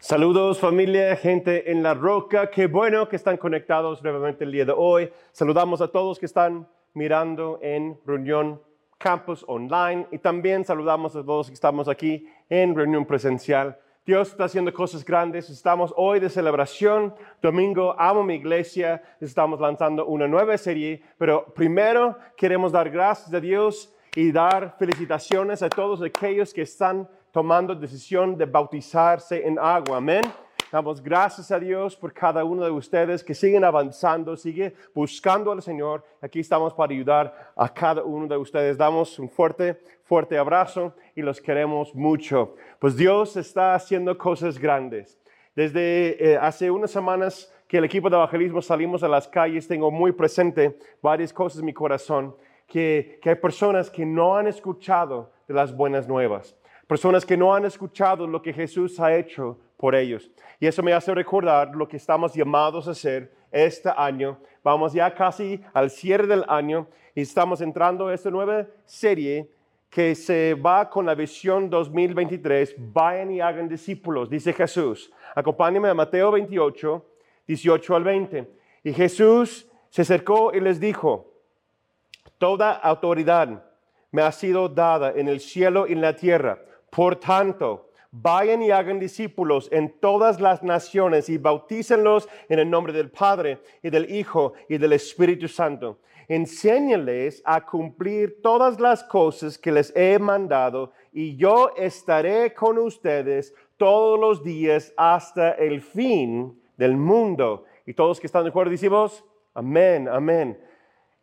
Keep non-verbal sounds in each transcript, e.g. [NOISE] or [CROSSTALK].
Saludos familia, gente en la roca, qué bueno que están conectados nuevamente el día de hoy. Saludamos a todos que están mirando en reunión campus online y también saludamos a todos que estamos aquí en reunión presencial. Dios está haciendo cosas grandes. Estamos hoy de celebración. Domingo, amo mi iglesia. Estamos lanzando una nueva serie. Pero primero queremos dar gracias a Dios y dar felicitaciones a todos aquellos que están tomando decisión de bautizarse en agua. Amén. Damos gracias a Dios por cada uno de ustedes que siguen avanzando, sigue buscando al Señor. Aquí estamos para ayudar a cada uno de ustedes. Damos un fuerte, fuerte abrazo y los queremos mucho. Pues Dios está haciendo cosas grandes. Desde eh, hace unas semanas que el equipo de evangelismo salimos a las calles, tengo muy presente varias cosas en mi corazón, que, que hay personas que no han escuchado de las buenas nuevas personas que no han escuchado lo que Jesús ha hecho por ellos. Y eso me hace recordar lo que estamos llamados a hacer este año. Vamos ya casi al cierre del año y estamos entrando a esta nueva serie que se va con la visión 2023. Vayan y hagan discípulos, dice Jesús. Acompáñenme a Mateo 28, 18 al 20. Y Jesús se acercó y les dijo, toda autoridad me ha sido dada en el cielo y en la tierra. Por tanto, vayan y hagan discípulos en todas las naciones y bautícenlos en el nombre del Padre y del Hijo y del Espíritu Santo. Enséñenles a cumplir todas las cosas que les he mandado y yo estaré con ustedes todos los días hasta el fin del mundo. Y todos que están de acuerdo decimos, amén, amén.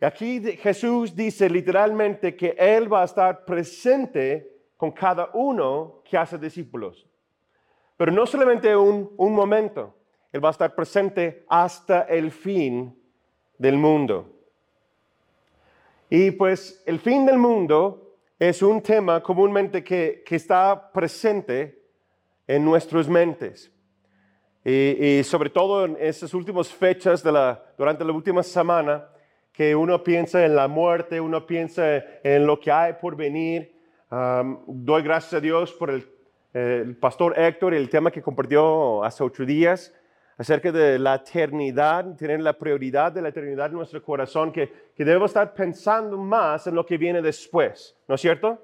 Aquí Jesús dice literalmente que Él va a estar presente con cada uno que hace discípulos. Pero no solamente un, momento, Él va a estar presente hasta el fin del mundo. Y pues el fin del mundo es un tema comúnmente que, que está presente en nuestras mentes. Y, sobre todo en esas últimas fechas de la, durante la última semana, que uno piensa en la muerte, uno piensa en lo que hay por venir doy gracias a Dios por el, pastor Héctor y el tema que compartió hace ocho días acerca de la eternidad, tener la prioridad de la eternidad en nuestro corazón, que, que debemos estar pensando más en lo que viene después, ¿no es cierto?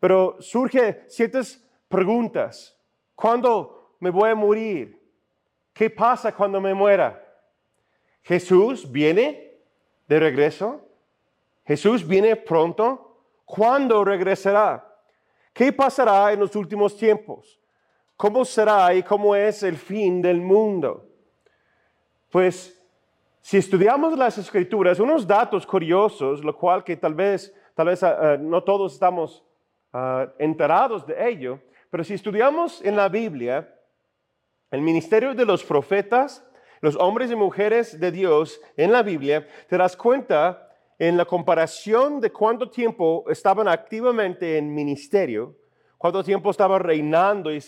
Pero surge ciertas preguntas. ¿Cuándo me voy a morir? ¿Qué pasa cuando me muera? ¿Jesús viene de regreso? ¿Jesús viene pronto? ¿Cuándo regresará? ¿Qué pasará en los últimos tiempos? ¿Cómo será y cómo es el fin del mundo? Pues si estudiamos las escrituras, unos datos curiosos, lo cual que tal vez, tal vez ah, ah, no todos estamos ah, enterados de ello, pero si estudiamos en la Biblia el ministerio de los profetas, los hombres y mujeres de Dios en la Biblia, te das cuenta en la comparación de cuánto tiempo estaban activamente en ministerio, cuánto tiempo estaban reinando y,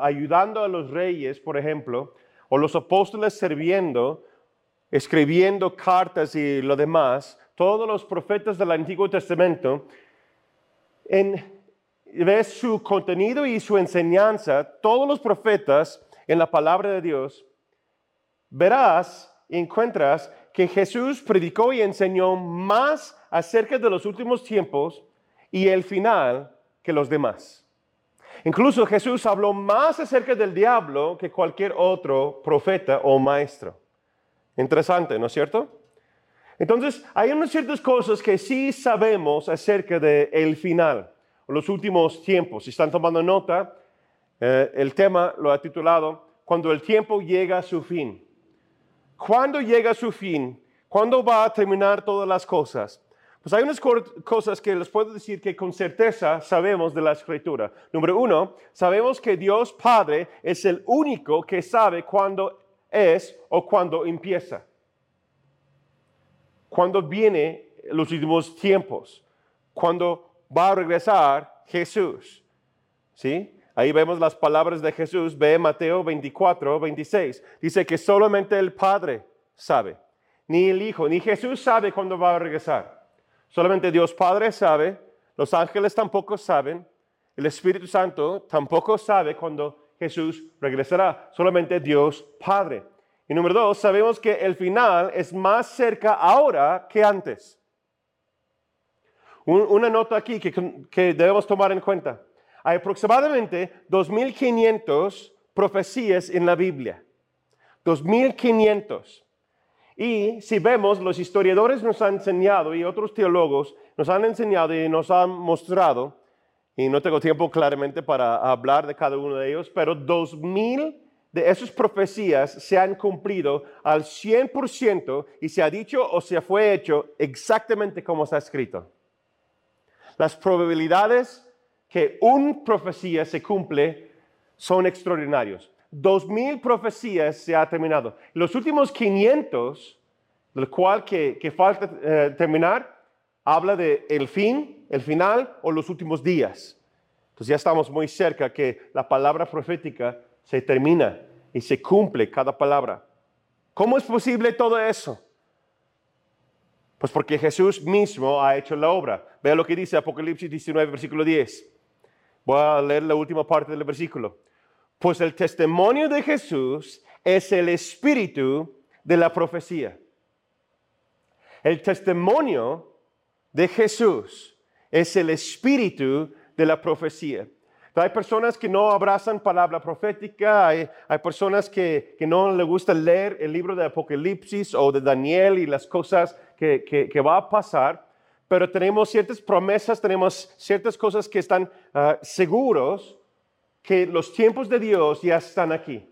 ayudando a los reyes, por ejemplo, o los apóstoles sirviendo, escribiendo cartas y lo demás, todos los profetas del Antiguo Testamento, en, ves su contenido y su enseñanza, todos los profetas en la palabra de Dios, verás encuentras que Jesús predicó y enseñó más acerca de los últimos tiempos y el final que los demás. Incluso Jesús habló más acerca del diablo que cualquier otro profeta o maestro. Interesante, ¿no es cierto? Entonces, hay unas ciertas cosas que sí sabemos acerca del el final, los últimos tiempos. Si están tomando nota, eh, el tema lo ha titulado Cuando el tiempo llega a su fin. ¿Cuándo llega su fin? ¿Cuándo va a terminar todas las cosas? Pues hay unas cosas que les puedo decir que con certeza sabemos de la escritura. Número uno, sabemos que Dios Padre es el único que sabe cuándo es o cuándo empieza. Cuándo viene los últimos tiempos. Cuándo va a regresar Jesús. ¿Sí? Ahí vemos las palabras de Jesús, ve Mateo 24, 26. Dice que solamente el Padre sabe, ni el Hijo, ni Jesús sabe cuándo va a regresar. Solamente Dios Padre sabe, los ángeles tampoco saben, el Espíritu Santo tampoco sabe cuándo Jesús regresará, solamente Dios Padre. Y número dos, sabemos que el final es más cerca ahora que antes. una nota aquí que, que debemos tomar en cuenta. Hay aproximadamente 2.500 profecías en la Biblia. 2.500. Y si vemos, los historiadores nos han enseñado y otros teólogos nos han enseñado y nos han mostrado, y no tengo tiempo claramente para hablar de cada uno de ellos, pero 2.000 de esas profecías se han cumplido al 100% y se ha dicho o se fue hecho exactamente como está escrito. Las probabilidades que una profecía se cumple son extraordinarios. Dos mil profecías se ha terminado. Los últimos 500, del cual que, falta eh, terminar, habla de el fin, el final o los últimos días. Entonces ya estamos muy cerca que la palabra profética se termina y se cumple cada palabra. ¿Cómo es posible todo eso? Pues porque Jesús mismo ha hecho la obra. Vea lo que dice Apocalipsis 19, versículo 10. Voy a leer la última parte del versículo. Pues el testimonio de Jesús es el espíritu de la profecía. El testimonio de Jesús es el espíritu de la profecía. Hay personas que no abrazan palabra profética, hay, personas que, no les gusta leer el libro de Apocalipsis o de Daniel y las cosas que, que va a pasar, pero tenemos ciertas promesas, tenemos ciertas cosas que están ah, seguros que los tiempos de Dios ya están aquí.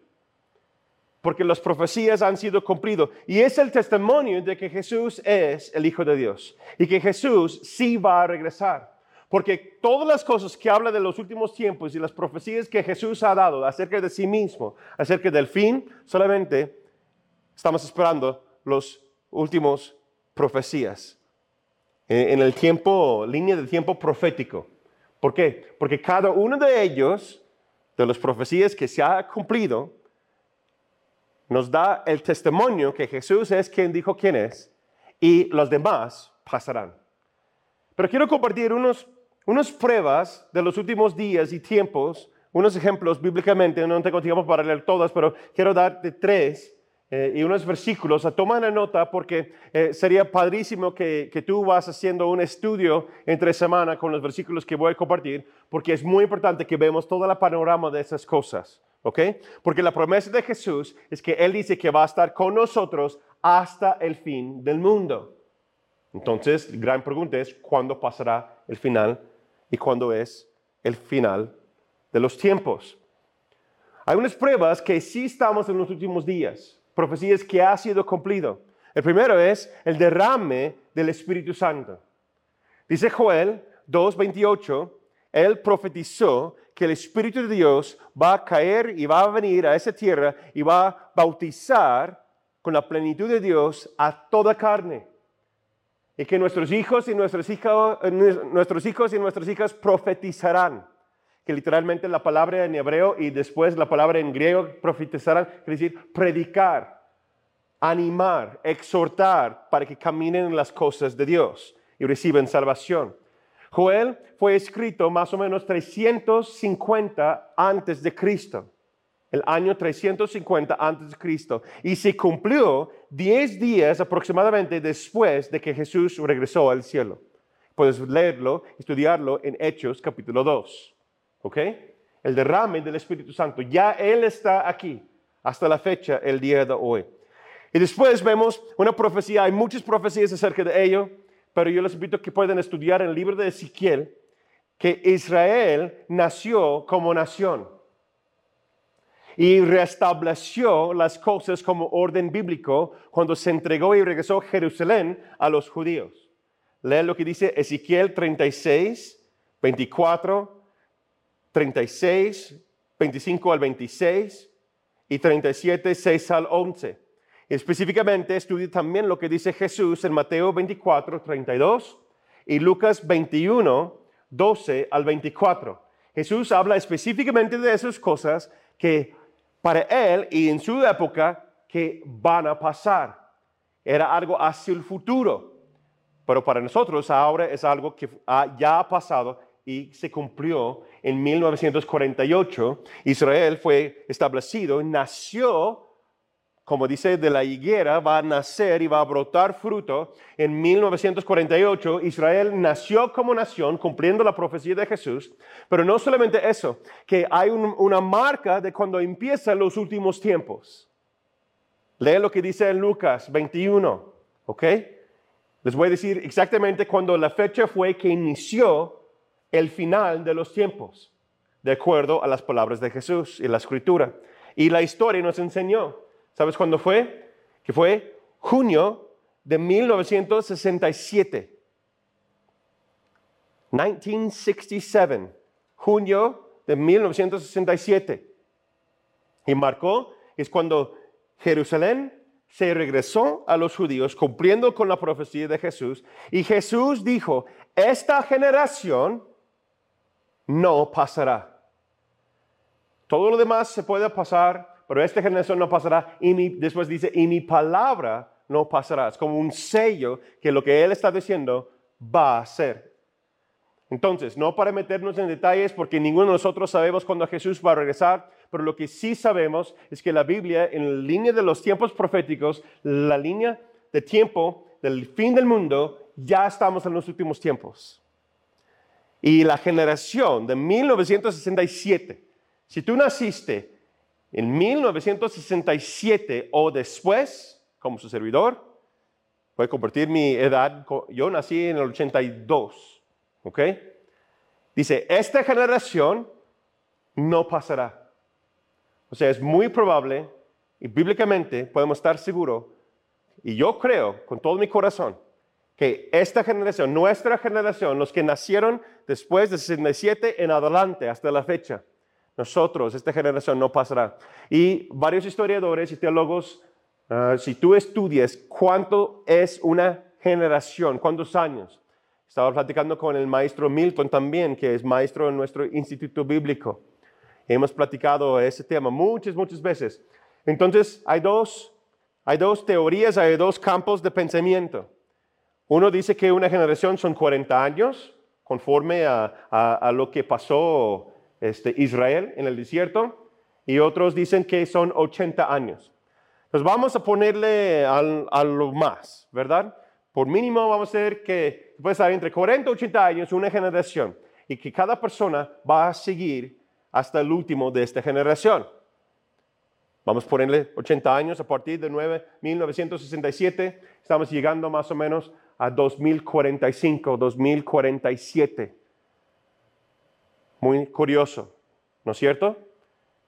Porque las profecías han sido cumplidas. Y es el testimonio de que Jesús es el Hijo de Dios. Y que Jesús sí va a regresar. Porque todas las cosas que habla de los últimos tiempos y las profecías que Jesús ha dado acerca de sí mismo, acerca del fin, solamente estamos esperando los últimos profecías en el tiempo, línea de tiempo profético. ¿Por qué? Porque cada uno de ellos, de las profecías que se ha cumplido, nos da el testimonio que Jesús es quien dijo quién es y los demás pasarán. Pero quiero compartir unos, unas pruebas de los últimos días y tiempos, unos ejemplos bíblicamente, no tengo tiempo para leer todas, pero quiero darte tres eh, y unos versículos. a Toma una nota porque eh, sería padrísimo que, que, tú vas haciendo un estudio entre semana con los versículos que voy a compartir, porque es muy importante que vemos todo el panorama de esas cosas. ¿Ok? Porque la promesa de Jesús es que Él dice que va a estar con nosotros hasta el fin del mundo. Entonces, la gran pregunta es, ¿cuándo pasará el final y cuándo es el final de los tiempos? Hay unas pruebas que sí estamos en los últimos días profecías que ha sido cumplido. El primero es el derrame del Espíritu Santo. Dice Joel 2.28, él profetizó que el Espíritu de Dios va a caer y va a venir a esa tierra y va a bautizar con la plenitud de Dios a toda carne. Y que nuestros hijos y nuestras hijas, nuestros hijos y nuestras hijas profetizarán que literalmente la palabra en hebreo y después la palabra en griego profetizarán, quiere decir predicar, animar, exhortar para que caminen en las cosas de Dios y reciban salvación. Joel fue escrito más o menos 350 antes de Cristo, el año 350 antes de Cristo, y se cumplió 10 días aproximadamente después de que Jesús regresó al cielo. Puedes leerlo, estudiarlo en Hechos capítulo 2. ¿Ok? El derrame del Espíritu Santo. Ya Él está aquí hasta la fecha, el día de hoy. Y después vemos una profecía, hay muchas profecías acerca de ello, pero yo les invito a que puedan estudiar en el libro de Ezequiel que Israel nació como nación y restableció las cosas como orden bíblico cuando se entregó y regresó Jerusalén a los judíos. Lee lo que dice Ezequiel 36, 24 36, 25 al 26 y 37, 6 al 11. específicamente estudia también lo que dice Jesús en Mateo 24, 32 y Lucas 21, 12 al 24. Jesús habla específicamente de esas cosas que para él y en su época que van a pasar. Era algo hacia el futuro, pero para nosotros ahora es algo que ya ha pasado y se cumplió en 1948. Israel fue establecido, nació como dice, de la higuera va a nacer y va a brotar fruto. En 1948 Israel nació como nación cumpliendo la profecía de Jesús, pero no solamente eso, que hay una marca de cuando empiezan los últimos tiempos. Lee lo que dice en Lucas 21, ¿ok? Les voy a decir exactamente cuando la fecha fue que inició el final de los tiempos, de acuerdo a las palabras de Jesús y la escritura. Y la historia nos enseñó ¿Sabes cuándo fue? Que fue junio de 1967. 1967, junio de 1967. Y marcó, es cuando Jerusalén se regresó a los judíos cumpliendo con la profecía de Jesús. Y Jesús dijo, esta generación no pasará. Todo lo demás se puede pasar pero esta generación no pasará. Y después dice, y mi palabra no pasará. Es como un sello que lo que Él está diciendo va a ser. Entonces, no para meternos en detalles, porque ninguno de nosotros sabemos cuándo Jesús va a regresar, pero lo que sí sabemos es que la Biblia, en la línea de los tiempos proféticos, la línea de tiempo del fin del mundo, ya estamos en los últimos tiempos. Y la generación de 1967, si tú naciste en 1967 o después, como su servidor, voy a compartir mi edad, yo nací en el 82, ¿ok? Dice, esta generación no pasará. O sea, es muy probable y bíblicamente podemos estar seguros, y yo creo con todo mi corazón, que esta generación, nuestra generación, los que nacieron después de 67 en adelante hasta la fecha, nosotros, esta generación, no pasará. Y varios historiadores y teólogos, ah, si tú estudias cuánto es una generación, cuántos años, estaba platicando con el maestro Milton también, que es maestro en nuestro instituto bíblico. Hemos platicado ese tema muchas, muchas veces. Entonces, hay dos, hay dos teorías, hay dos campos de pensamiento. Uno dice que una generación son 40 años, conforme a, lo que pasó este, Israel en el desierto y otros dicen que son 80 años. Entonces vamos a ponerle a lo más, ¿verdad? Por mínimo vamos a ver que puede estar entre 40 y 80 años una generación y que cada persona va a seguir hasta el último de esta generación. Vamos a ponerle 80 años a partir de 9, 1967. Estamos llegando más o menos a 2045, 2047. Muy curioso, ¿no es cierto?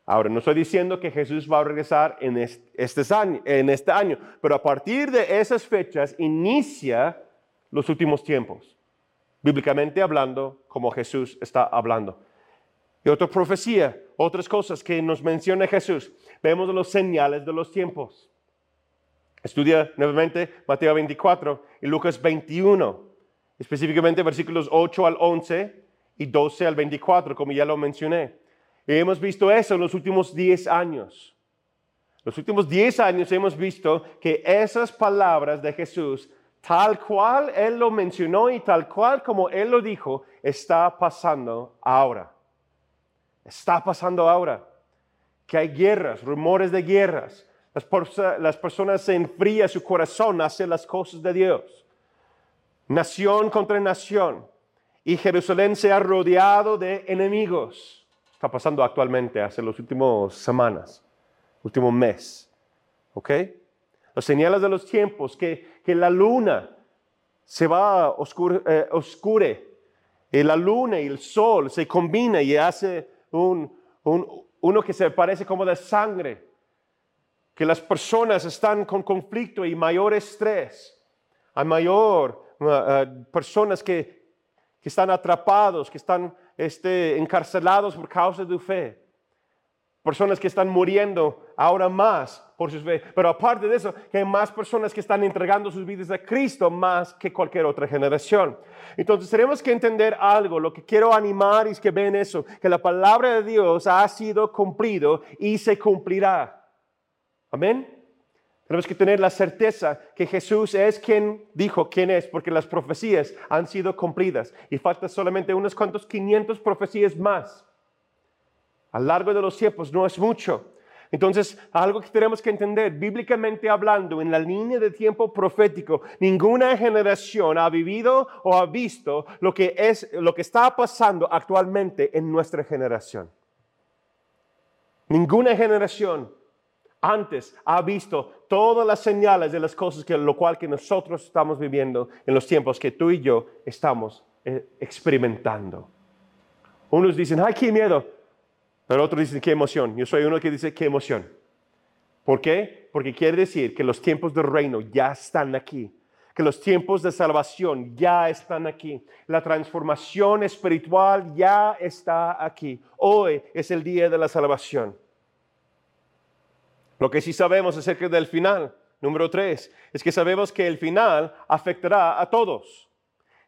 Ahora, no estoy diciendo que Jesús va a regresar en este, año, en este año, pero a partir de esas fechas inicia los últimos tiempos, bíblicamente hablando, como Jesús está hablando. Y otra profecía, otras cosas que nos menciona Jesús. Vemos los señales de los tiempos. Estudia nuevamente Mateo 24 y Lucas 21, específicamente versículos 8 al 11 y 12 al 24, como ya lo mencioné. Y hemos visto eso en los últimos 10 años. Los últimos 10 años hemos visto que esas palabras de Jesús, tal cual Él lo mencionó y tal cual como Él lo dijo, está pasando ahora. Está pasando ahora. Que hay guerras, rumores de guerras. Las, las personas se enfrían su corazón hacia las cosas de Dios. Nación contra nación y Jerusalén se ha rodeado de enemigos. Está pasando actualmente, hace las últimas semanas, último mes. ¿Ok? Los señales de los tiempos, que, que la luna se va oscure, eh, oscure, y la luna y el sol se combinan y hace un, un, uno que se parece como de sangre, que las personas están con conflicto y mayor estrés, hay mayor uh, personas que, que están atrapados, que están este, encarcelados por causa de fe. Personas que están muriendo ahora más por sus fe. Pero aparte de eso, que hay más personas que están entregando sus vidas a Cristo más que cualquier otra generación. Entonces tenemos que entender algo. Lo que quiero animar es que ven eso, que la palabra de Dios ha sido cumplido y se cumplirá. Amén. Tenemos que tener la certeza que Jesús es quien dijo quién es, porque las profecías han sido cumplidas y falta solamente unos cuantos 500 profecías más. A lo largo de los tiempos no es mucho. Entonces, algo que tenemos que entender, bíblicamente hablando, en la línea de tiempo profético, ninguna generación ha vivido o ha visto lo que es lo que está pasando actualmente en nuestra generación. Ninguna generación antes ha visto todas las señales de las cosas que lo cual que nosotros estamos viviendo en los tiempos que tú y yo estamos eh, experimentando. Unos dicen, ay, qué miedo, pero otros dicen, qué emoción. Yo soy uno que dice, qué emoción. ¿Por qué? Porque quiere decir que los tiempos del reino ya están aquí, que los tiempos de salvación ya están aquí, la transformación espiritual ya está aquí. Hoy es el día de la salvación. Lo que sí sabemos acerca del final, número tres, es que sabemos que el final afectará a todos,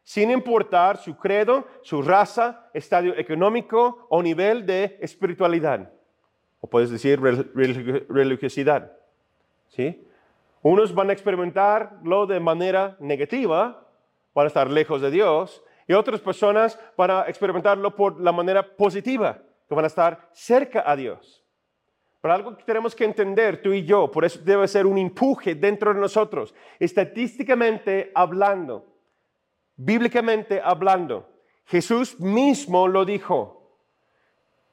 sin importar su credo, su raza, estadio económico o nivel de espiritualidad, o puedes decir religiosidad. ¿sí? Unos van a experimentarlo de manera negativa, van a estar lejos de Dios, y otras personas van a experimentarlo por la manera positiva, que van a estar cerca a Dios. Pero algo que tenemos que entender tú y yo, por eso debe ser un empuje dentro de nosotros, estadísticamente hablando, bíblicamente hablando. Jesús mismo lo dijo.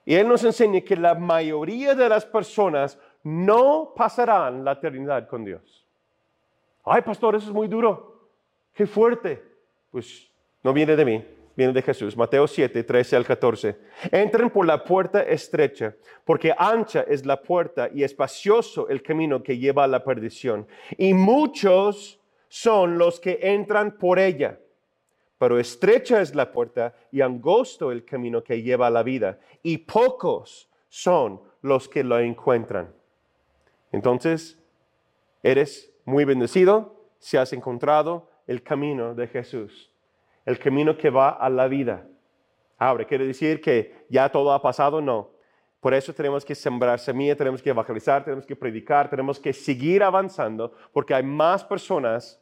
Y Él nos enseña que la mayoría de las personas no pasarán la eternidad con Dios. Ay, pastor, eso es muy duro. Qué fuerte. Pues no viene de mí, viene de Jesús. Mateo 7, 13 al 14. Entren por la puerta estrecha, porque ancha es la puerta y espacioso el camino que lleva a la perdición. Y muchos son los que entran por ella. Pero estrecha es la puerta y angosto el camino que lleva a la vida. Y pocos son los que lo encuentran. Entonces, eres muy bendecido si has encontrado el camino de Jesús el camino que va a la vida. Ahora, ¿quiere decir que ya todo ha pasado? No. Por eso tenemos que sembrar semilla, tenemos que evangelizar, tenemos que predicar, tenemos que seguir avanzando, porque hay más personas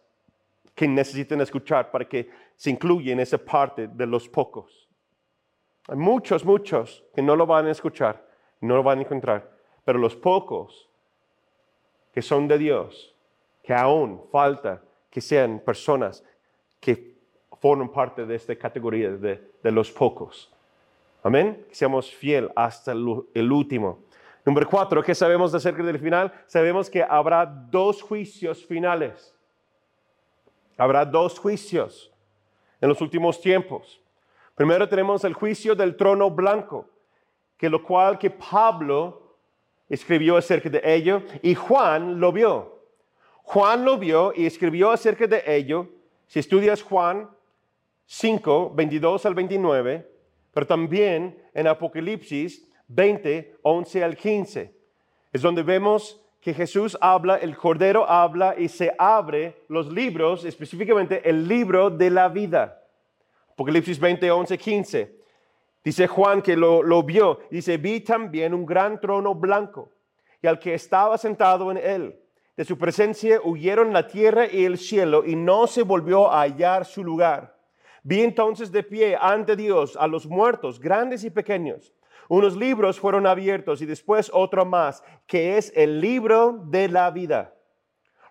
que necesitan escuchar para que se incluyan en esa parte de los pocos. Hay muchos, muchos que no lo van a escuchar, no lo van a encontrar, pero los pocos que son de Dios, que aún falta que sean personas que forman parte de esta categoría de, los pocos. Amén. Que seamos fiel hasta el, último. Número cuatro, ¿qué sabemos acerca del final? Sabemos que habrá dos juicios finales. Habrá dos juicios en los últimos tiempos. Primero tenemos el juicio del trono blanco, que lo cual que Pablo escribió acerca de ello y Juan lo vio. Juan lo vio y escribió acerca de ello. Si estudias Juan, 5, 22 al 29, pero también en Apocalipsis 20, 11 al 15. Es donde vemos que Jesús habla, el Cordero habla y se abre los libros, específicamente el libro de la vida. Apocalipsis 20, 11, 15. Dice Juan que lo, lo vio. Dice, vi también un gran trono blanco y al que estaba sentado en él. De su presencia huyeron la tierra y el cielo y no se volvió a hallar su lugar. Vi entonces de pie ante Dios a los muertos, grandes y pequeños. Unos libros fueron abiertos y después otro más, que es el libro de la vida.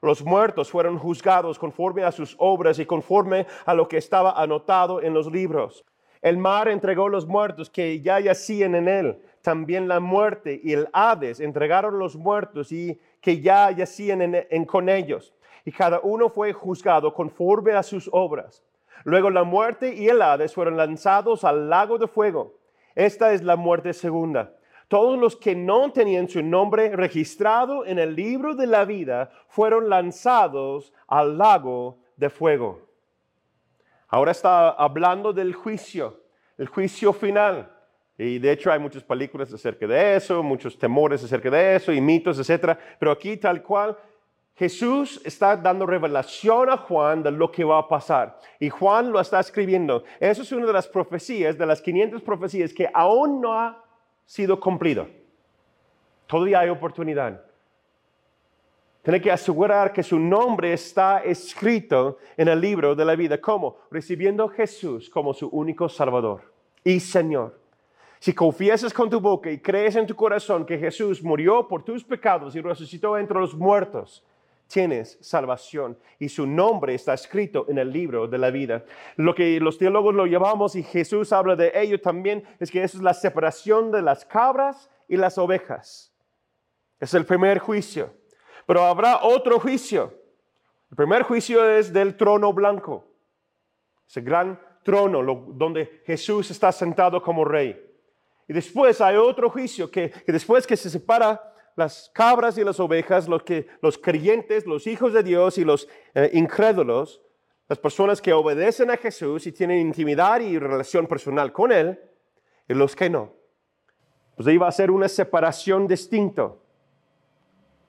Los muertos fueron juzgados conforme a sus obras y conforme a lo que estaba anotado en los libros. El mar entregó los muertos que ya yacían en él. También la muerte y el Hades entregaron los muertos y que ya yacían en, con ellos. Y cada uno fue juzgado conforme a sus obras. Luego la muerte y el Hades fueron lanzados al lago de fuego. Esta es la muerte segunda. Todos los que no tenían su nombre registrado en el libro de la vida fueron lanzados al lago de fuego. Ahora está hablando del juicio, el juicio final. Y de hecho hay muchas películas acerca de eso, muchos temores acerca de eso y mitos, etc. Pero aquí tal cual Jesús está dando revelación a Juan de lo que va a pasar. Y Juan lo está escribiendo. Eso es una de las profecías, de las 500 profecías que aún no ha sido cumplido. Todavía hay oportunidad. Tiene que asegurar que su nombre está escrito en el libro de la vida. ¿Cómo? Recibiendo a Jesús como su único Salvador y Señor. Si confiesas con tu boca y crees en tu corazón que Jesús murió por tus pecados y resucitó entre los muertos, tienes salvación y su nombre está escrito en el libro de la vida. Lo que los teólogos lo llamamos y Jesús habla de ello también es que eso es la separación de las cabras y las ovejas. Es el primer juicio. Pero habrá otro juicio. El primer juicio es del trono blanco, ese gran trono donde Jesús está sentado como rey. Y después hay otro juicio que, después que se separa las cabras y las ovejas, los, que, los creyentes, los hijos de Dios y los eh, incrédulos, las personas que obedecen a Jesús y tienen intimidad y relación personal con Él, y los que no. Pues ahí va a ser una separación distinta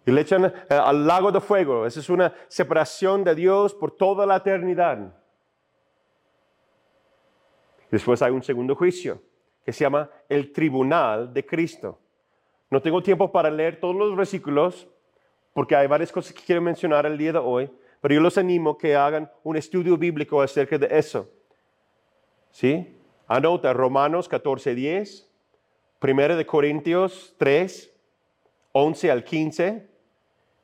y le echan eh, al lago de fuego. Esa es una separación de Dios por toda la eternidad. Después hay un segundo juicio que se llama el tribunal de Cristo. No tengo tiempo para leer todos los versículos porque hay varias cosas que quiero mencionar el día de hoy, pero yo los animo que hagan un estudio bíblico acerca de eso. ¿Sí? Anota Romanos 14:10, 1 de Corintios 3, 11 al 15,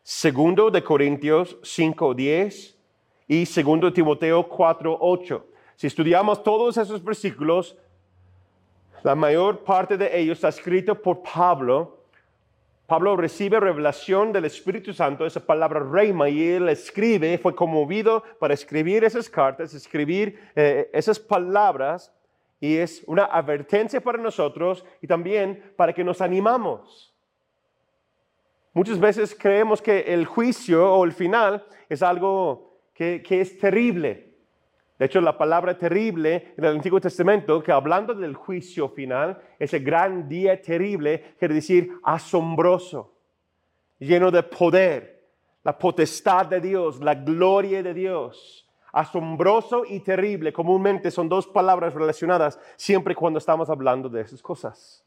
Segundo de Corintios 5:10 y segundo de Timoteo 4:8. Si estudiamos todos esos versículos, la mayor parte de ellos está escrito por Pablo. Pablo recibe revelación del Espíritu Santo, esa palabra reima, y él escribe, fue conmovido para escribir esas cartas, escribir eh, esas palabras, y es una advertencia para nosotros y también para que nos animamos. Muchas veces creemos que el juicio o el final es algo que, es terrible. De hecho, la palabra terrible en el Antiguo Testamento, que hablando del juicio final, ese gran día terrible, quiere decir asombroso, lleno de poder, la potestad de Dios, la gloria de Dios. Asombroso y terrible, comúnmente son dos palabras relacionadas siempre cuando estamos hablando de esas cosas.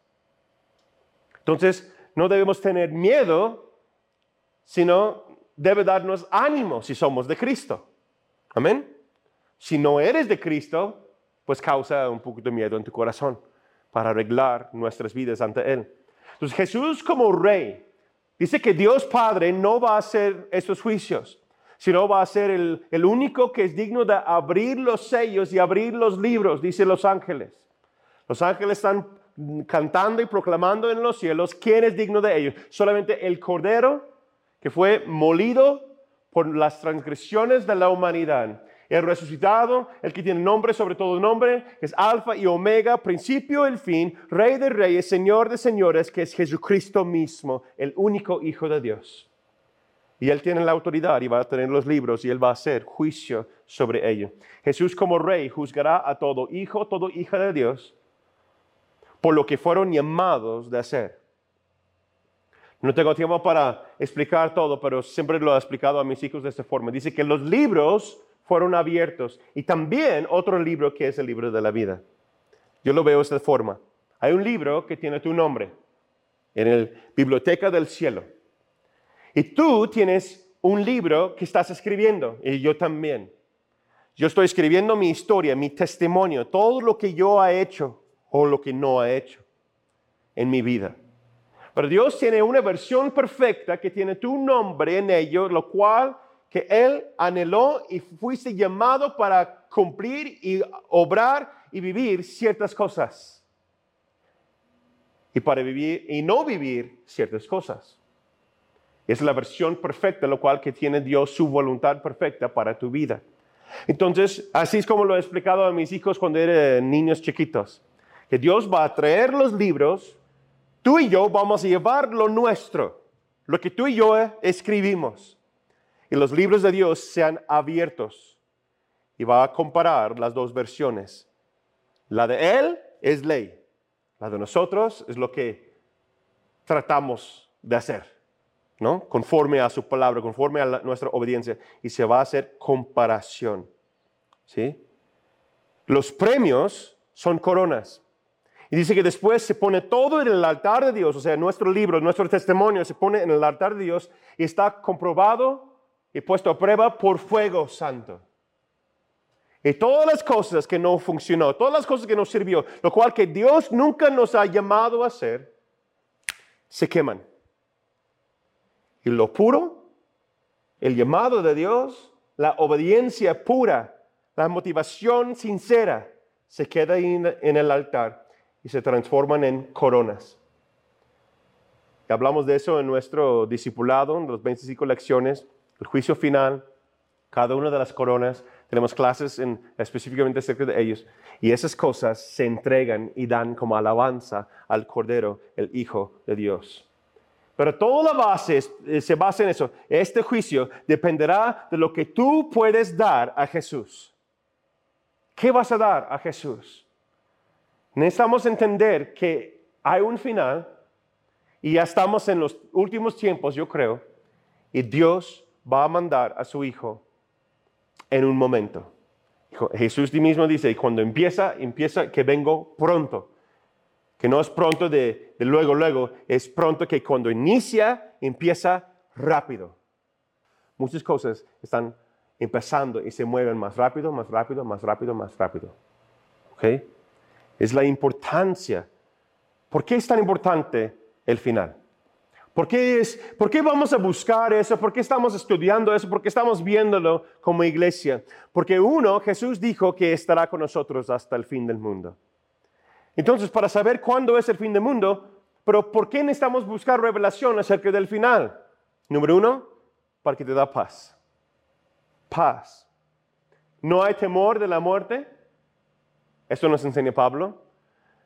Entonces, no debemos tener miedo, sino debe darnos ánimo si somos de Cristo. Amén. Si no eres de Cristo, pues causa un poco de miedo en tu corazón para arreglar nuestras vidas ante Él. Entonces Jesús como rey dice que Dios Padre no va a hacer estos juicios, sino va a ser el, el único que es digno de abrir los sellos y abrir los libros, dice los ángeles. Los ángeles están cantando y proclamando en los cielos, ¿quién es digno de ellos? Solamente el Cordero que fue molido por las transgresiones de la humanidad. El resucitado, el que tiene nombre sobre todo nombre, es Alfa y Omega, principio y el fin, Rey de reyes, Señor de señores, que es Jesucristo mismo, el único Hijo de Dios. Y Él tiene la autoridad y va a tener los libros y Él va a hacer juicio sobre ello. Jesús como Rey juzgará a todo hijo, todo hija de Dios por lo que fueron llamados de hacer. No tengo tiempo para explicar todo, pero siempre lo he explicado a mis hijos de esta forma. Dice que los libros fueron abiertos y también otro libro que es el libro de la vida. Yo lo veo de esta forma. Hay un libro que tiene tu nombre en la biblioteca del cielo. Y tú tienes un libro que estás escribiendo y yo también. Yo estoy escribiendo mi historia, mi testimonio, todo lo que yo he hecho o lo que no ha hecho en mi vida. Pero Dios tiene una versión perfecta que tiene tu nombre en ello, lo cual que Él anheló y fuiste llamado para cumplir y obrar y vivir ciertas cosas. Y para vivir y no vivir ciertas cosas. Es la versión perfecta, lo cual que tiene Dios su voluntad perfecta para tu vida. Entonces, así es como lo he explicado a mis hijos cuando eran niños chiquitos que Dios va a traer los libros, tú y yo vamos a llevar lo nuestro, lo que tú y yo escribimos. Y los libros de Dios sean abiertos. Y va a comparar las dos versiones. La de Él es ley. La de nosotros es lo que tratamos de hacer, ¿no? Conforme a su palabra, conforme a nuestra obediencia. Y se va a hacer comparación, ¿sí? Los premios son coronas. Y dice que después se pone todo en el altar de Dios, o sea, nuestro libro, nuestro testimonio se pone en el altar de Dios y está comprobado y puesto a prueba por fuego santo. Y todas las cosas que no funcionó, todas las cosas que no sirvió, lo cual que Dios nunca nos ha llamado a hacer, se queman. Y lo puro, el llamado de Dios, la obediencia pura, la motivación sincera, se queda en el altar y se transforman en coronas. Y hablamos de eso en nuestro discipulado, en las 25 lecciones, el juicio final, cada una de las coronas. Tenemos clases en, específicamente acerca de ellos. Y esas cosas se entregan y dan como alabanza al Cordero, el Hijo de Dios. Pero toda la base eh, se basa en eso. Este juicio dependerá de lo que tú puedes dar a Jesús. ¿Qué vas a dar a Jesús? Necesitamos entender que hay un final y ya estamos en los últimos tiempos, yo creo, y Dios va a mandar a su Hijo en un momento. Jesús mismo dice, y cuando empieza, empieza que vengo pronto. Que no es pronto de, de luego, luego, es pronto que cuando inicia, empieza rápido. Muchas cosas están empezando y se mueven más rápido, más rápido, más rápido, más rápido. ¿Ok? es la importancia. ¿Por qué es tan importante el final? ¿Por qué, es, ¿Por qué vamos a buscar eso? ¿Por qué estamos estudiando eso? ¿Por qué estamos viéndolo como iglesia? Porque uno, Jesús dijo que estará con nosotros hasta el fin del mundo. Entonces, para saber cuándo es el fin del mundo, pero ¿por qué necesitamos buscar revelación acerca del final? Número uno, para que te da paz. Paz. No hay temor de la muerte, esto nos enseña Pablo.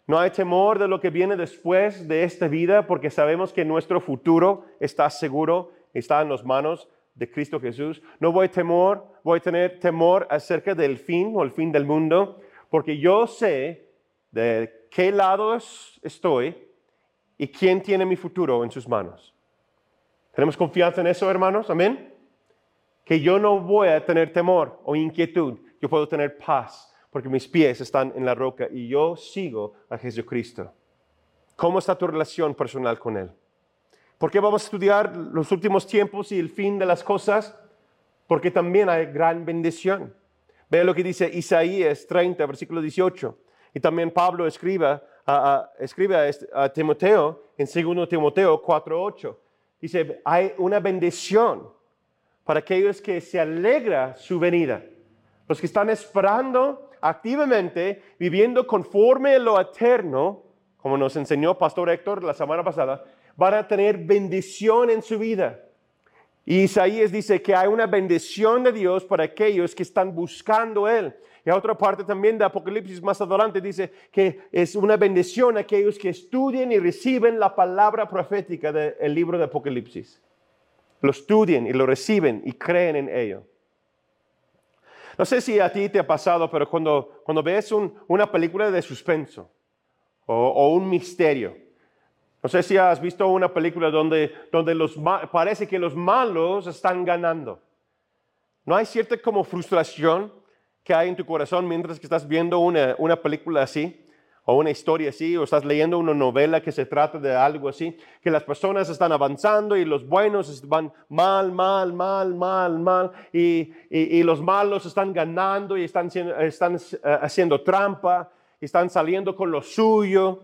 No hay temor de lo que viene después de esta vida porque sabemos que nuestro futuro está seguro, está en las manos de Cristo Jesús. No voy a temor, voy a tener temor acerca del fin o el fin del mundo porque yo sé de qué lado estoy y quién tiene mi futuro en sus manos. ¿Tenemos confianza en eso, hermanos? Amén. Que yo no voy a tener temor o inquietud, yo puedo tener paz porque mis pies están en la roca y yo sigo a Jesucristo. ¿Cómo está tu relación personal con Él? ¿Por qué vamos a estudiar los últimos tiempos y el fin de las cosas? Porque también hay gran bendición. Vea lo que dice Isaías 30, versículo 18. Y también Pablo escribe a, escribe a, Timoteo en 2 Timoteo 4, 8. Dice, hay una bendición para aquellos que se alegra su venida. Los que están esperando activamente viviendo conforme a lo eterno, como nos enseñó Pastor Héctor la semana pasada, van a tener bendición en su vida. Y Isaías dice que hay una bendición de Dios para aquellos que están buscando Él. Y a otra parte también de Apocalipsis más adelante dice que es una bendición a aquellos que estudien y reciben la palabra profética del libro de Apocalipsis. Lo estudien y lo reciben y creen en ello. No sé si a ti te ha pasado, pero cuando, cuando ves una película de suspenso o, un misterio, no sé si has visto una película donde, donde los, parece que los malos están ganando. ¿No hay cierta como frustración que hay en tu corazón mientras que estás viendo una, una película así? O una historia así, o estás leyendo una novela que se trata de algo así, que las personas están avanzando y los buenos van mal, mal, mal, mal, mal, y, y, los malos están ganando y están, están eh, haciendo trampa, y están saliendo con lo suyo.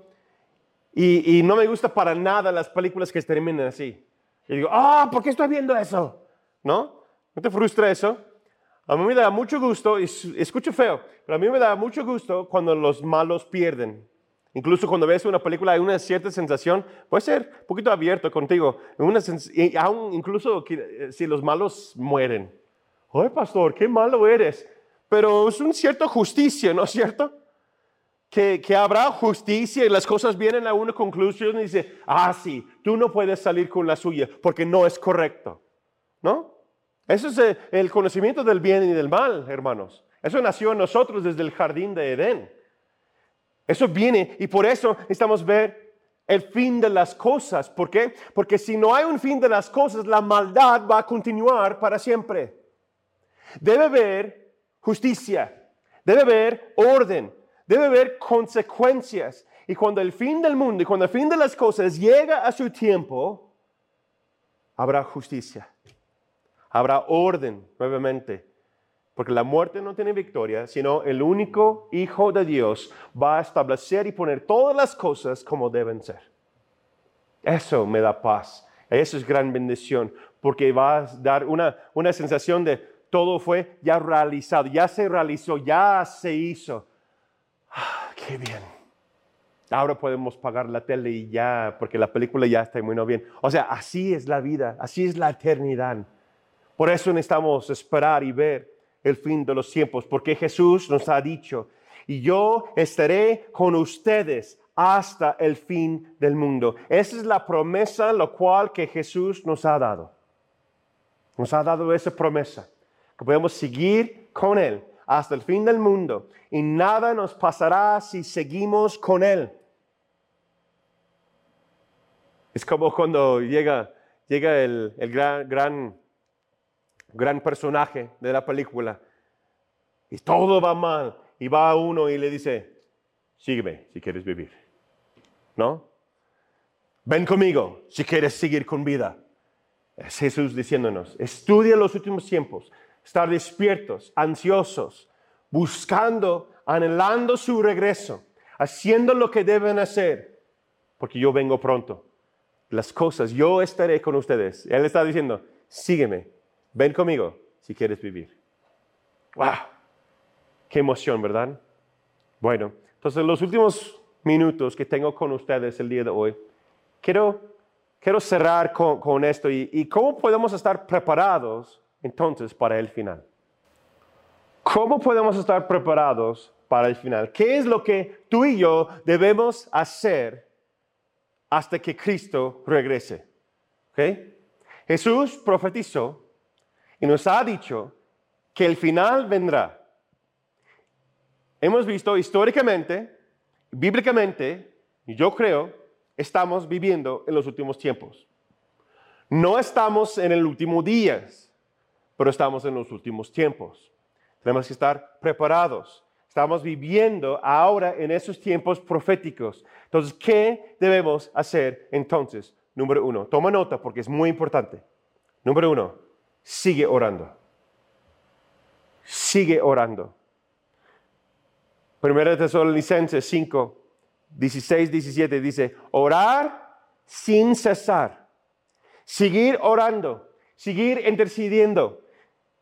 Y, y, no me gusta para nada las películas que terminan así. Y digo, ah, ¿por qué estoy viendo eso? ¿No? ¿No te frustra eso? A mí me da mucho gusto, y escucho feo, pero a mí me da mucho gusto cuando los malos pierden. Incluso cuando ves una película hay una cierta sensación, puede ser un poquito abierto contigo, una aún incluso eh, si los malos mueren. Oye, pastor, qué malo eres. Pero es un cierto justicia, ¿no es cierto? Que, que, habrá justicia y las cosas vienen a una conclusión y dice, ah, sí, tú no puedes salir con la suya porque no es correcto. ¿No? Eso es eh, el conocimiento del bien y del mal, hermanos. Eso nació en nosotros desde el jardín de Edén. Eso viene y por eso necesitamos ver el fin de las cosas. ¿Por qué? Porque si no hay un fin de las cosas, la maldad va a continuar para siempre. Debe haber justicia, debe haber orden, debe haber consecuencias. Y cuando el fin del mundo y cuando el fin de las cosas llega a su tiempo, habrá justicia, habrá orden nuevamente. Porque la muerte no tiene victoria, sino el único Hijo de Dios va a establecer y poner todas las cosas como deben ser. Eso me da paz. Eso es gran bendición, porque va a dar una, una sensación de todo fue ya realizado, ya se realizó, ya se hizo. Ah, qué bien. Ahora podemos pagar la tele y ya, porque la película ya está muy bien. O sea, así es la vida, así es la eternidad. Por eso necesitamos esperar y ver el fin de los tiempos, porque Jesús nos ha dicho, y yo estaré con ustedes hasta el fin del mundo. Esa es la promesa, lo cual que Jesús nos ha dado. Nos ha dado esa promesa, que podemos seguir con Él hasta el fin del mundo y nada nos pasará si seguimos con Él. Es como cuando llega, llega el, gran, gran personaje de la película y todo va mal y va a uno y le dice, sígueme si quieres vivir. ¿No? Ven conmigo si quieres seguir con vida. Es Jesús diciéndonos, estudia los últimos tiempos, estar despiertos, ansiosos, buscando, anhelando su regreso, haciendo lo que deben hacer, porque yo vengo pronto. Las cosas, yo estaré con ustedes. Él está diciendo, sígueme, ven conmigo si quieres vivir. ¡Wow! Qué emoción, ¿verdad? Bueno, entonces los últimos minutos que tengo con ustedes el día de hoy, quiero, quiero cerrar con, con esto y, y cómo podemos estar preparados entonces para el final. ¿Cómo podemos estar preparados para el final? ¿Qué es lo que tú y yo debemos hacer hasta que Cristo regrese? ¿Okay? Jesús profetizó nos ha dicho que el final vendrá. Hemos visto históricamente, bíblicamente, y yo creo, estamos viviendo en los últimos tiempos. No estamos en el último días pero estamos en los últimos tiempos. Tenemos que estar preparados. Estamos viviendo ahora en esos tiempos proféticos. Entonces, ¿qué debemos hacer entonces? Número uno, toma nota porque es muy importante. Número uno, sigue orando. Sigue orando. Primera de Tesalonicenses 5, 16, 17 dice, orar sin cesar. Seguir orando, seguir intercediendo,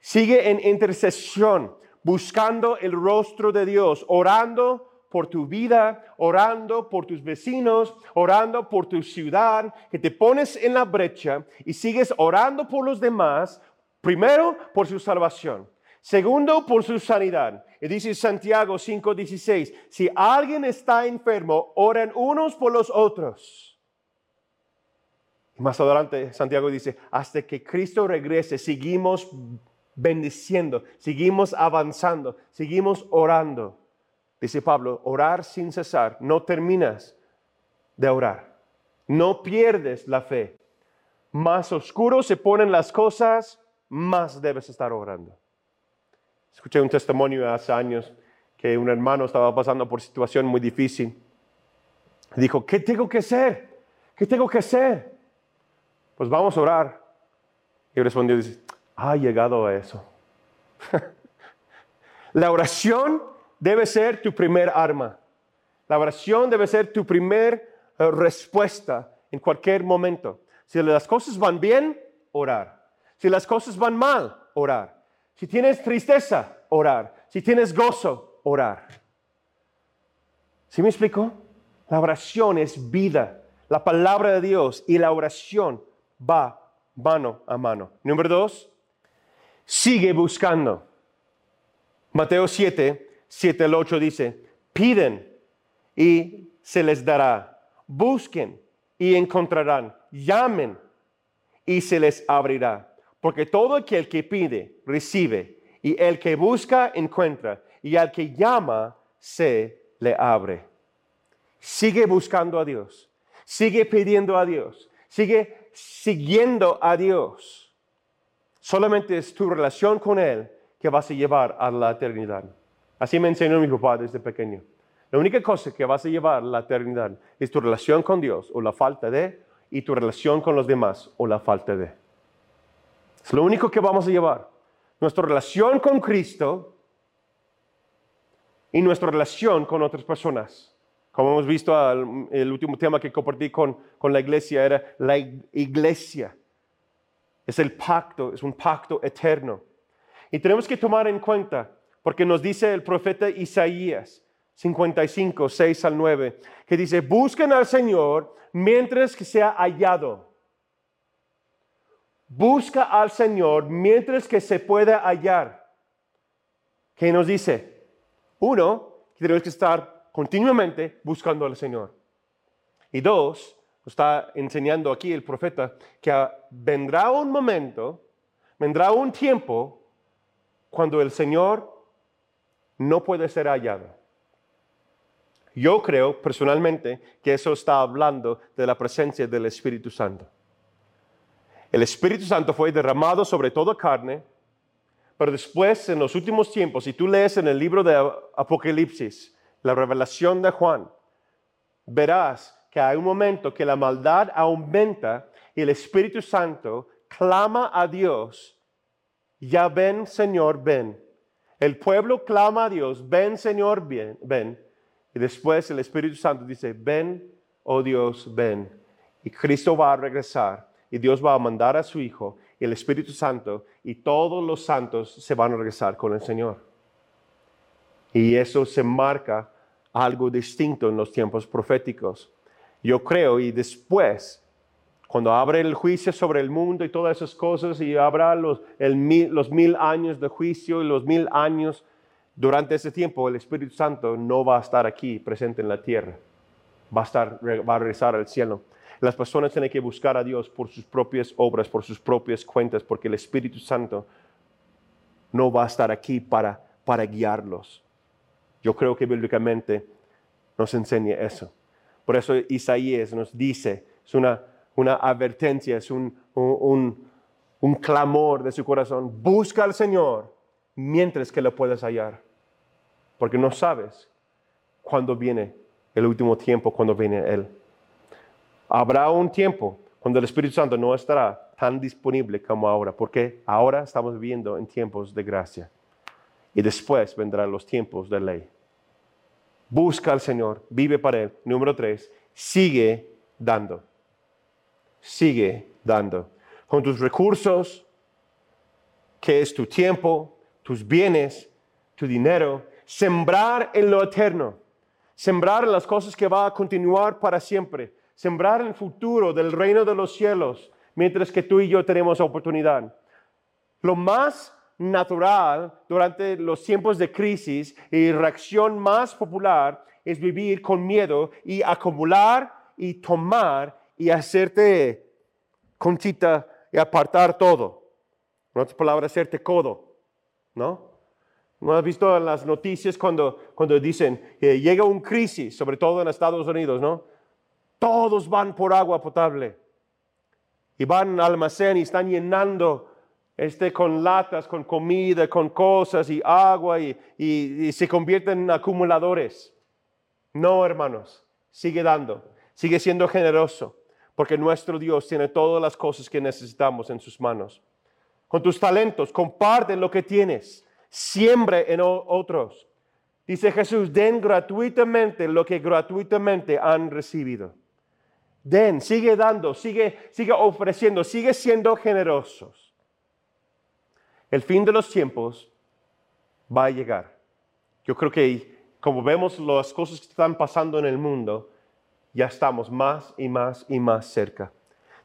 Sigue en intercesión, buscando el rostro de Dios, orando por tu vida, orando por tus vecinos, orando por tu ciudad, que te pones en la brecha y sigues orando por los demás, primero por su salvación, segundo por su sanidad. Y dice Santiago 5:16, si alguien está enfermo, oren unos por los otros. Y más adelante Santiago dice, hasta que Cristo regrese, seguimos bendiciendo, seguimos avanzando, seguimos orando. Dice Pablo, orar sin cesar, no terminas de orar, no pierdes la fe. Más oscuro se ponen las cosas, más debes estar orando. Escuché un testimonio hace años que un hermano estaba pasando por situación muy difícil. Dijo, ¿qué tengo que hacer? ¿Qué tengo que hacer? Pues vamos a orar. Y respondió, dice, ha llegado a eso. [LAUGHS] la oración debe ser tu primer arma. La oración debe ser tu primer eh, respuesta en cualquier momento. Si las cosas van bien, orar. Si las cosas van mal, orar. Si tienes tristeza, orar. Si tienes gozo, orar. ¿Sí me explico? La oración es vida. La palabra de Dios y la oración va mano a mano. Número dos, sigue buscando. Mateo 7, 7 al 8 dice, piden y se les dará, busquen y encontrarán, llamen y se les abrirá. Porque todo aquel que pide, recibe, y el que busca, encuentra, y al que llama, se le abre. Sigue buscando a Dios, sigue pidiendo a Dios, sigue siguiendo a Dios Solamente es tu relación con Él que vas a llevar a la eternidad. Así me enseñó mi papá desde pequeño. La única cosa que vas a llevar la eternidad es tu relación con Dios o la falta de, y tu relación con los demás o la falta de. Es lo único que vamos a llevar. Nuestra relación con Cristo y nuestra relación con otras personas. Como hemos visto, el último tema que compartí con, con la iglesia era la iglesia. Es el pacto, es un pacto eterno. Y tenemos que tomar en cuenta, porque nos dice el profeta Isaías 55, 6 al 9, que dice, busquen al Señor mientras que sea hallado busca al Señor mientras que se pueda hallar. ¿Qué nos dice? Uno, que tenemos que estar continuamente buscando al Señor. Y dos, está enseñando aquí el profeta que vendrá un momento, vendrá un tiempo cuando el Señor no puede ser hallado. Yo creo personalmente que eso está hablando de la presencia del Espíritu Santo. El Espíritu Santo fue derramado sobre toda carne, pero después, en los últimos tiempos, si tú lees en el libro de Apocalipsis, la revelación de Juan, verás que hay un momento que la maldad aumenta y el Espíritu Santo clama a Dios, ya ven, Señor, ven. El pueblo clama a Dios, ven, Señor, ven. ven. Y después el Espíritu Santo dice, ven, oh Dios, ven. Y Cristo va a regresar y Dios va a mandar a su Hijo el Espíritu Santo y todos los santos se van a regresar con el Señor. Y eso se marca algo distinto en los tiempos proféticos. Yo creo y después, cuando abre el juicio sobre el mundo y todas esas cosas y habrá los, los mil años de juicio y los mil años, durante ese tiempo el Espíritu Santo no va a estar aquí presente en la tierra, va a, estar, va a regresar al cielo. Las personas tienen que buscar a Dios por sus propias obras, por sus propias cuentas, porque el Espíritu Santo no va a estar aquí para, para guiarlos. Yo creo que bíblicamente nos enseña eso. Por eso Isaías nos dice, es una, una advertencia, es un, un, un clamor de su corazón. Busca al Señor mientras que lo puedas hallar, porque no sabes cuándo viene el último tiempo, cuándo viene Él. Habrá un tiempo cuando el Espíritu Santo no estará tan disponible como ahora, porque ahora estamos viviendo en tiempos de gracia y después vendrán los tiempos de ley. Busca al Señor, vive para Él. Número tres, sigue dando. Sigue dando. Con tus recursos, que es tu tiempo, tus bienes, tu dinero, sembrar en lo eterno, sembrar las cosas que va a continuar para siempre sembrar el futuro del reino de los cielos mientras que tú y yo tenemos oportunidad. Lo más natural durante los tiempos de crisis y reacción más popular es vivir con miedo y acumular y tomar y hacerte conchita y apartar todo. En otras palabras, hacerte codo, ¿no? ¿No has visto en las noticias cuando, cuando dicen que llega un crisis, sobre todo en Estados Unidos, ¿no? Todos van por agua potable. Y van al almacén y están llenando este con latas, con comida, con cosas y agua y, y se convierten en acumuladores. No, hermanos, sigue dando, sigue siendo generoso, porque nuestro Dios tiene todas las cosas que necesitamos en sus manos. Con tus talentos, comparte lo que tienes, siembre en otros. Dice Jesús, den gratuitamente lo que gratuitamente han recibido. Den, sigue dando, sigue, sigue ofreciendo, sigue siendo generosos. El fin de los tiempos va a llegar. Yo creo que como vemos las cosas que están pasando en el mundo, ya estamos más y más y más cerca.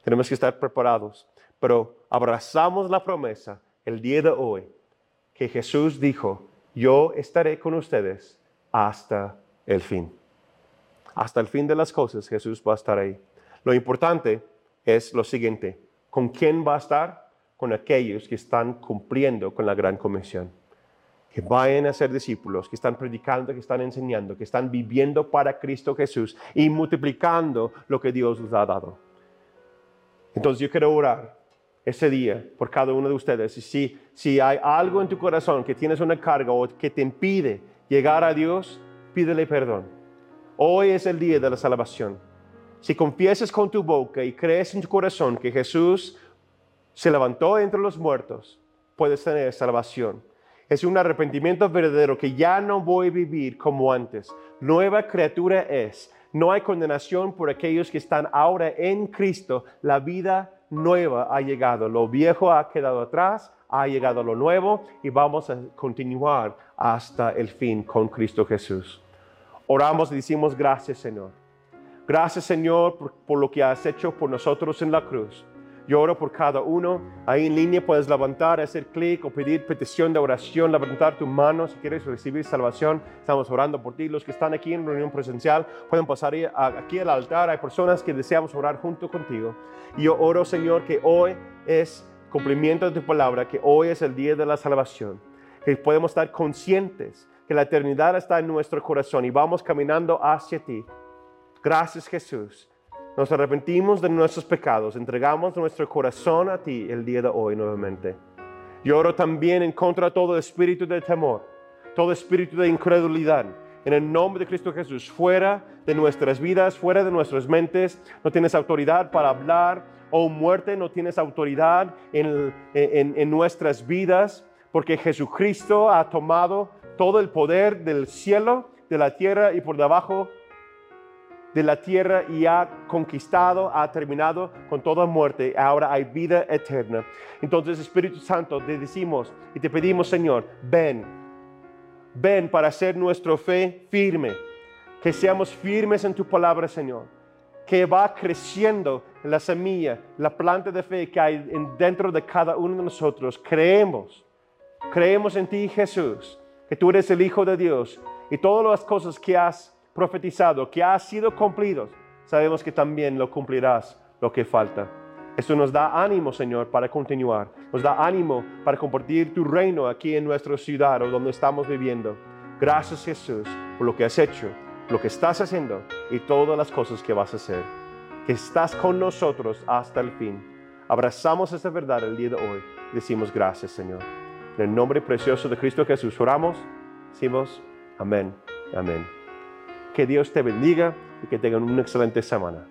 Tenemos que estar preparados, pero abrazamos la promesa el día de hoy que Jesús dijo, yo estaré con ustedes hasta el fin. Hasta el fin de las cosas Jesús va a estar ahí. Lo importante es lo siguiente, ¿con quién va a estar? Con aquellos que están cumpliendo con la gran comisión. Que vayan a ser discípulos, que están predicando, que están enseñando, que están viviendo para Cristo Jesús y multiplicando lo que Dios les ha dado. Entonces yo quiero orar ese día por cada uno de ustedes. Y si, si hay algo en tu corazón que tienes una carga o que te impide llegar a Dios, pídele perdón Hoy es el día de la salvación. Si confiesas con tu boca y crees en tu corazón que Jesús se levantó entre los muertos, puedes tener salvación. Es un arrepentimiento verdadero que ya no voy a vivir como antes. Nueva criatura es. No hay condenación por aquellos que están ahora en Cristo. La vida nueva ha llegado. Lo viejo ha quedado atrás, ha llegado lo nuevo y vamos a continuar hasta el fin con Cristo Jesús. Oramos y decimos gracias Señor. Gracias Señor por, lo que has hecho por nosotros en la cruz. Yo oro por cada uno. Ahí en línea puedes levantar, hacer clic o pedir petición de oración, levantar tu mano si quieres recibir salvación. Estamos orando por ti. Los que están aquí en reunión presencial pueden pasar aquí al altar. Hay personas que deseamos orar junto contigo. Y yo oro, Señor, que hoy es cumplimiento de tu palabra, que hoy es el día de la salvación. Que podemos estar conscientes que la eternidad está en nuestro corazón y vamos caminando hacia ti. Gracias, Jesús nos arrepentimos de nuestros pecados, entregamos nuestro corazón a ti el día de hoy nuevamente. Yo oro también en contra de todo espíritu de temor, todo espíritu de incredulidad. En el nombre de Cristo Jesús, fuera de nuestras vidas, fuera de nuestras mentes, no tienes autoridad para hablar, o muerte, no tienes autoridad en, en nuestras vidas, porque Jesucristo ha tomado todo el poder del cielo, de la tierra y por debajo de la tierra y ha conquistado, ha terminado con toda muerte. Ahora hay vida eterna. Entonces, Espíritu Santo, te decimos y te pedimos, Señor, ven, ven para hacer nuestra fe firme. Que seamos firmes en tu palabra, Señor. Que va creciendo la semilla, la planta de fe que hay dentro de cada uno de nosotros. Creemos, creemos en ti, Jesús, que tú eres el Hijo de Dios y todas las cosas que has profetizado, que ha sido cumplido, sabemos que también lo cumplirás lo que falta. Esto nos da ánimo, Señor, para continuar. Nos da ánimo para compartir tu reino aquí en nuestra ciudad o donde estamos viviendo. Gracias, Jesús, por lo que has hecho, lo que estás haciendo y todas las cosas que vas a hacer. Que estás con nosotros hasta el fin. Abrazamos esta verdad el día de hoy. Decimos gracias, Señor. En el nombre precioso de Cristo Jesús oramos. Decimos amén. Amén. Que Dios te bendiga y que tengan una excelente semana.